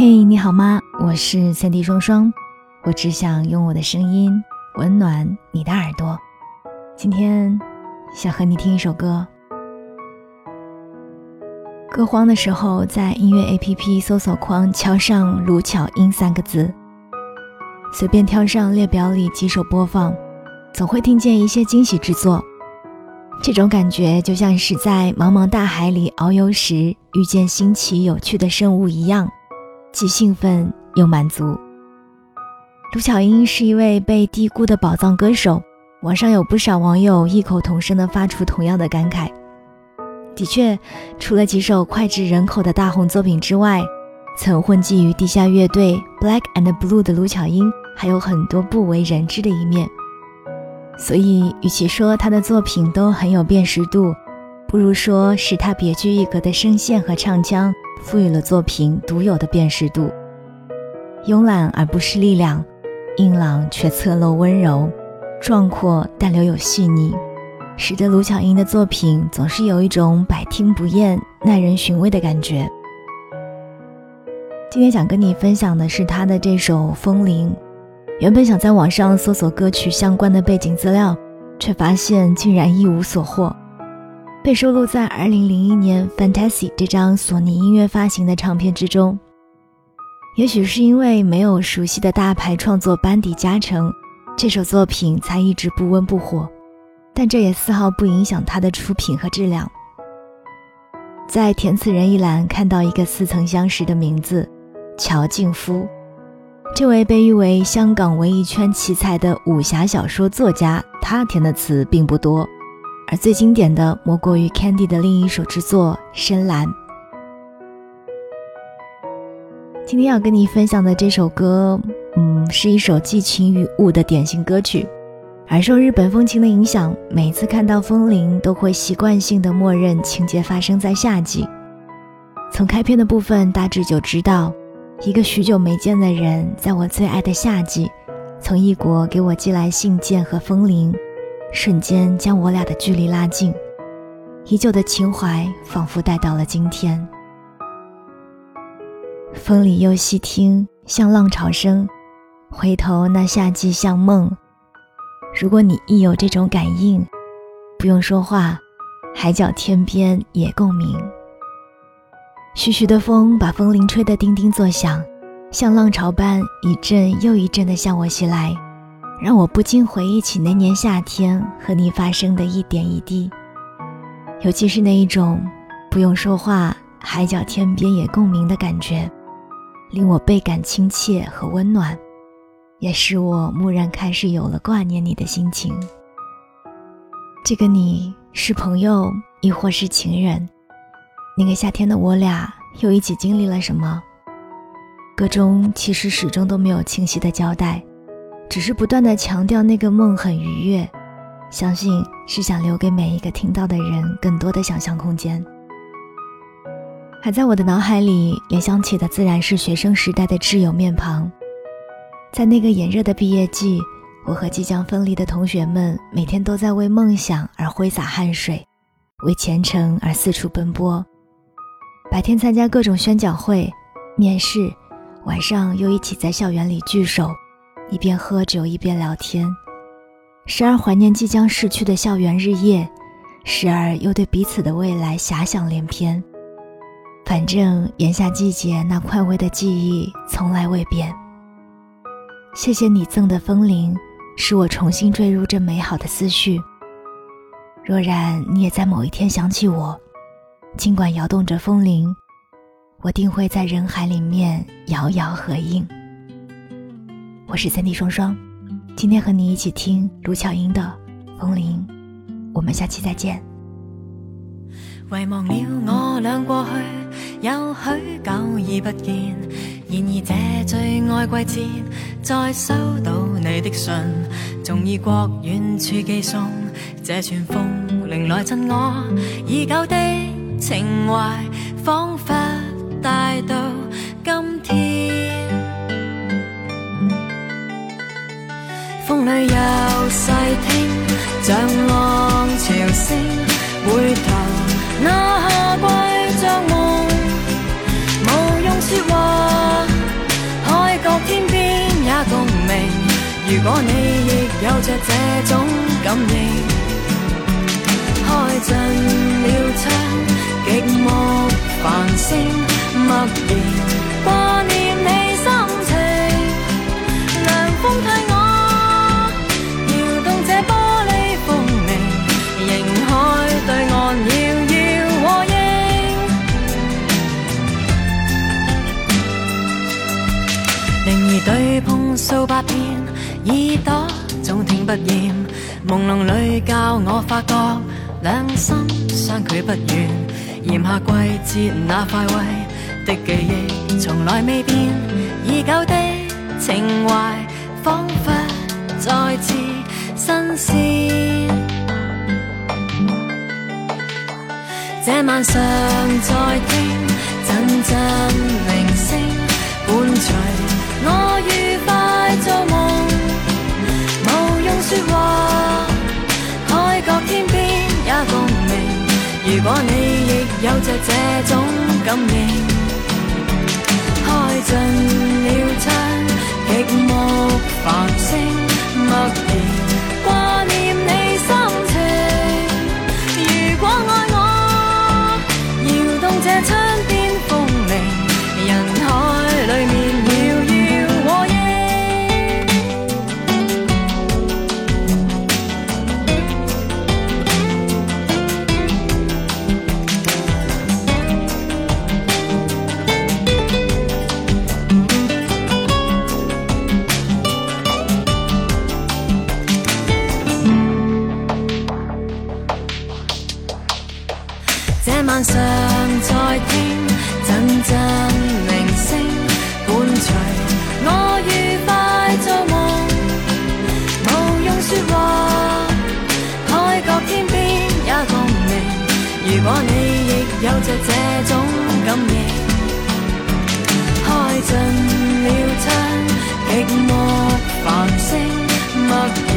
嘿，你好吗？我是三 D 双双，我只想用我的声音温暖你的耳朵。今天想和你听一首歌。歌荒的时候，在音乐 APP 搜索框敲上“卢巧音”三个字，随便挑上列表里几首播放，总会听见一些惊喜之作。这种感觉就像是在茫茫大海里遨游时遇见新奇有趣的生物一样，既兴奋又满足。卢巧音是一位被低估的宝藏歌手，网上有不少网友异口同声地发出同样的感慨。的确，除了几首脍炙人口的大红作品之外，曾混迹于地下乐队 Black and Blue 的卢巧音还有很多不为人知的一面。所以，与其说他的作品都很有辨识度，不如说是他别具一格的声线和唱腔赋予了作品独有的辨识度。慵懒而不失力量，硬朗却侧漏温柔，壮阔但留有细腻，使得卢巧音的作品总是有一种百听不厌、耐人寻味的感觉。今天想跟你分享的是他的这首《风铃》。原本想在网上搜索歌曲相关的背景资料，却发现竟然一无所获。被收录在2001年《Fantasy》这张索尼音乐发行的唱片之中。也许是因为没有熟悉的大牌创作班底加成，这首作品才一直不温不火。但这也丝毫不影响它的出品和质量。在填词人一栏看到一个似曾相识的名字——乔靖夫。这位被誉为香港文艺圈奇才的武侠小说作家，他填的词并不多，而最经典的莫过于 Candy 的另一首之作《深蓝》。今天要跟你分享的这首歌，嗯，是一首寄情于雾的典型歌曲，而受日本风情的影响，每次看到风铃都会习惯性的默认情节发生在夏季。从开篇的部分大致就知道。一个许久没见的人，在我最爱的夏季，从异国给我寄来信件和风铃，瞬间将我俩的距离拉近，依旧的情怀仿佛带到了今天。风里又细听，像浪潮声，回头那夏季像梦。如果你亦有这种感应，不用说话，海角天边也共鸣。徐徐的风把风铃吹得叮叮作响，像浪潮般一阵又一阵地向我袭来，让我不禁回忆起那年夏天和你发生的一点一滴。尤其是那一种不用说话，海角天边也共鸣的感觉，令我倍感亲切和温暖，也使我蓦然开始有了挂念你的心情。这个你是朋友，亦或是情人？那个夏天的我俩又一起经历了什么？歌中其实始终都没有清晰的交代，只是不断的强调那个梦很愉悦，相信是想留给每一个听到的人更多的想象空间。还在我的脑海里联想起的自然是学生时代的挚友面庞，在那个炎热的毕业季，我和即将分离的同学们每天都在为梦想而挥洒汗水，为前程而四处奔波。白天参加各种宣讲会、面试，晚上又一起在校园里聚首，一边喝酒一边聊天，时而怀念即将逝去的校园日夜，时而又对彼此的未来遐想连篇。反正炎夏季节那快慰的记忆从来未变。谢谢你赠的风铃，使我重新坠入这美好的思绪。若然你也在某一天想起我。尽管摇动着风铃，我定会在人海里面遥遥合影。我是三 D 双双，今天和你一起听卢巧音的《风铃》，我们下期再见。遗忘了我俩过去，有许久已不见。然而这最爱季节，再收到你的信，仲以国远处寄送这串风铃来赠我已久的。情怀仿佛带到今天，风里又细听像浪潮声回头那夏季像梦无用说话海角天边也共鸣如果你亦有着这种感应开尽了窗极目繁星默然不厌，朦胧里教我发觉两心相距不远，炎夏季节那快慰的记忆从来未变，已久的情怀仿佛再次新鲜。这晚上再听阵阵铃声，伴随我海角天边也共鸣。如果你亦有着这种感应，开尽了窗，极目繁星，默然晚上再听阵阵铃声，伴随我愉快做梦，无用说话，海角天边也共鸣。如果你亦有着这种感应，开尽了窗，极目繁星，默然